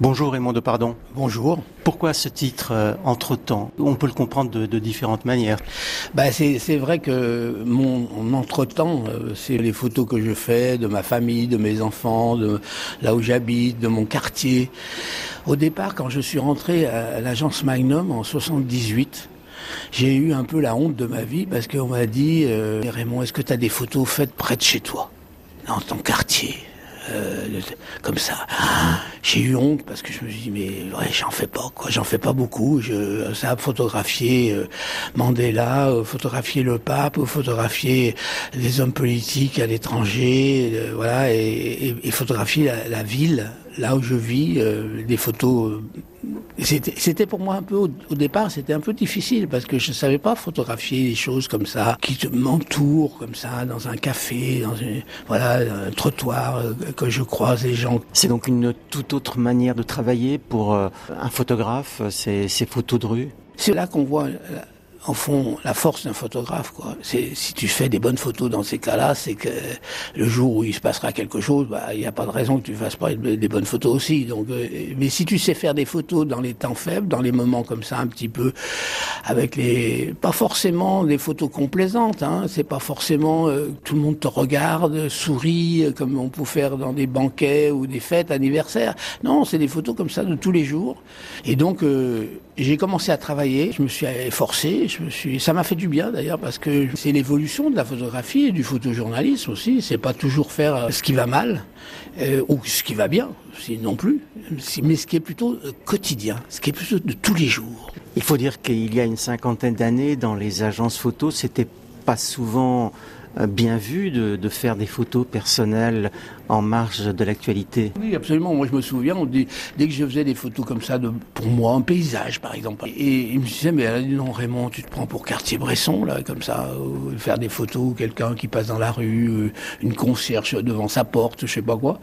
Bonjour Raymond de Pardon. Bonjour. Pourquoi ce titre euh, Entre-temps? On peut le comprendre de, de différentes manières. Bah c'est vrai que mon, mon entre-temps, euh, c'est les photos que je fais de ma famille, de mes enfants, de là où j'habite, de mon quartier. Au départ, quand je suis rentré à l'agence Magnum en 78, j'ai eu un peu la honte de ma vie parce qu'on m'a dit euh, Raymond, est-ce que tu as des photos faites près de chez toi, dans ton quartier? Euh, comme ça. J'ai eu honte parce que je me suis dit mais ouais j'en fais pas quoi, j'en fais pas beaucoup. Je ça photographier euh, Mandela, euh, photographier le pape, photographier des hommes politiques à l'étranger, euh, voilà et, photographier la, ville là où je vis, des photos c'était pour moi un peu au, départ, c'était un peu difficile parce que je ne savais pas photographier des choses comme ça qui m'entourent comme ça dans un café, dans une, voilà un trottoir euh, que je croise les gens. C'est donc une toute autre manière de travailler pour euh, un photographe, ces, ces photos de rue? C'est là qu'on voit en fond la force d'un photographe. Quoi. C'est, si tu fais des bonnes photos dans ces cas-là, c'est que le jour où il se passera quelque chose, bah, il n'y a pas de raison que tu fasses pas des bonnes photos aussi. Donc, euh, mais si tu sais faire des photos dans les temps faibles, dans les moments comme ça, un petit peu, avec les, pas forcément des photos complaisantes. Hein, c'est pas forcément euh, tout le monde te regarde, sourit, euh, comme on peut faire dans des banquets ou des fêtes anniversaires. Non, c'est des photos comme ça de tous les jours. Et donc, j'ai commencé à travailler. Je me suis ça m'a fait du bien d'ailleurs parce que c'est l'évolution de la photographie et du photojournalisme aussi. C'est pas toujours faire euh, ce qui va mal euh, ou ce qui va bien, non plus, mais ce qui est plutôt euh, quotidien, ce qui est plutôt de tous les jours. Il faut dire qu'il y a une cinquantaine d'années, dans les agences photos, c'était pas souvent euh, bien vu de, faire des photos personnelles en marge de l'actualité. Oui, absolument. Moi, je me souviens, on dès que je faisais des photos comme ça, de, pour moi, un paysage, par exemple, et il me disait, mais non, Raymond, tu te prends pour Cartier-Bresson, là, comme ça, faire des photos, quelqu'un qui passe dans la rue, euh, une concierge devant sa porte, je sais pas quoi.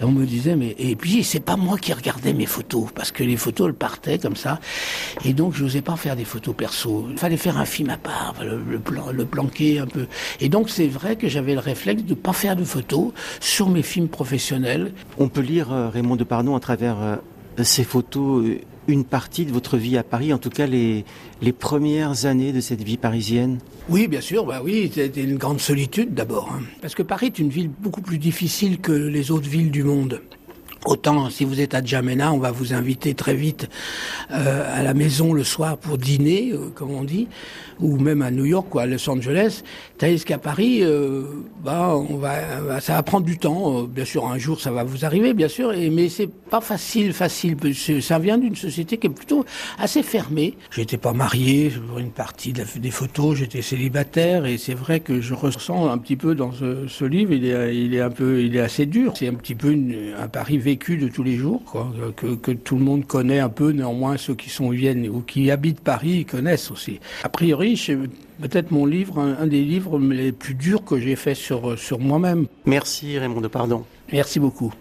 Et on me disait, mais, et puis, c'est pas moi qui regardais mes photos, parce que les photos, elles partaient comme ça. Et donc, je n'osais pas faire des photos perso. Il fallait faire un film à part, le, plan, le planquer un peu. Et donc, c'est vrai que j'avais le réflexe de ne pas faire de photos sur mes films professionnels. On peut lire euh, Raymond Depardon à travers euh, ces photos euh, une partie de votre vie à Paris, en tout cas les, les premières années de cette vie parisienne Oui, bien sûr, bah oui, c'était une grande solitude d'abord. Hein. Parce que Paris est une ville beaucoup plus difficile que les autres villes du monde. Autant si vous êtes à Djamena, on va vous inviter très vite euh, à la maison le soir pour dîner, euh, comme on dit, ou même à New York ou à Los Angeles. Tandis qu'à Paris, euh, bah, bah, ça va prendre du temps. Bien sûr, un jour, ça va vous arriver, bien sûr, et, mais c'est pas facile, facile. Ça vient d'une société qui est plutôt assez fermée. J'étais pas marié pour une partie des photos, j'étais célibataire, et c'est vrai que je ressens un petit peu dans ce, livre, il est, il est un peu, il est assez dur. C'est un petit peu une, un Paris vécu de tous les jours, quoi, que, que, tout le monde connaît un peu, néanmoins ceux qui sont viennent ou qui habitent Paris connaissent aussi. A priori, c'est peut-être mon livre, un, un, des livres les plus durs que j'ai fait sur, sur moi-même. Merci Raymond de Pardon. Merci beaucoup.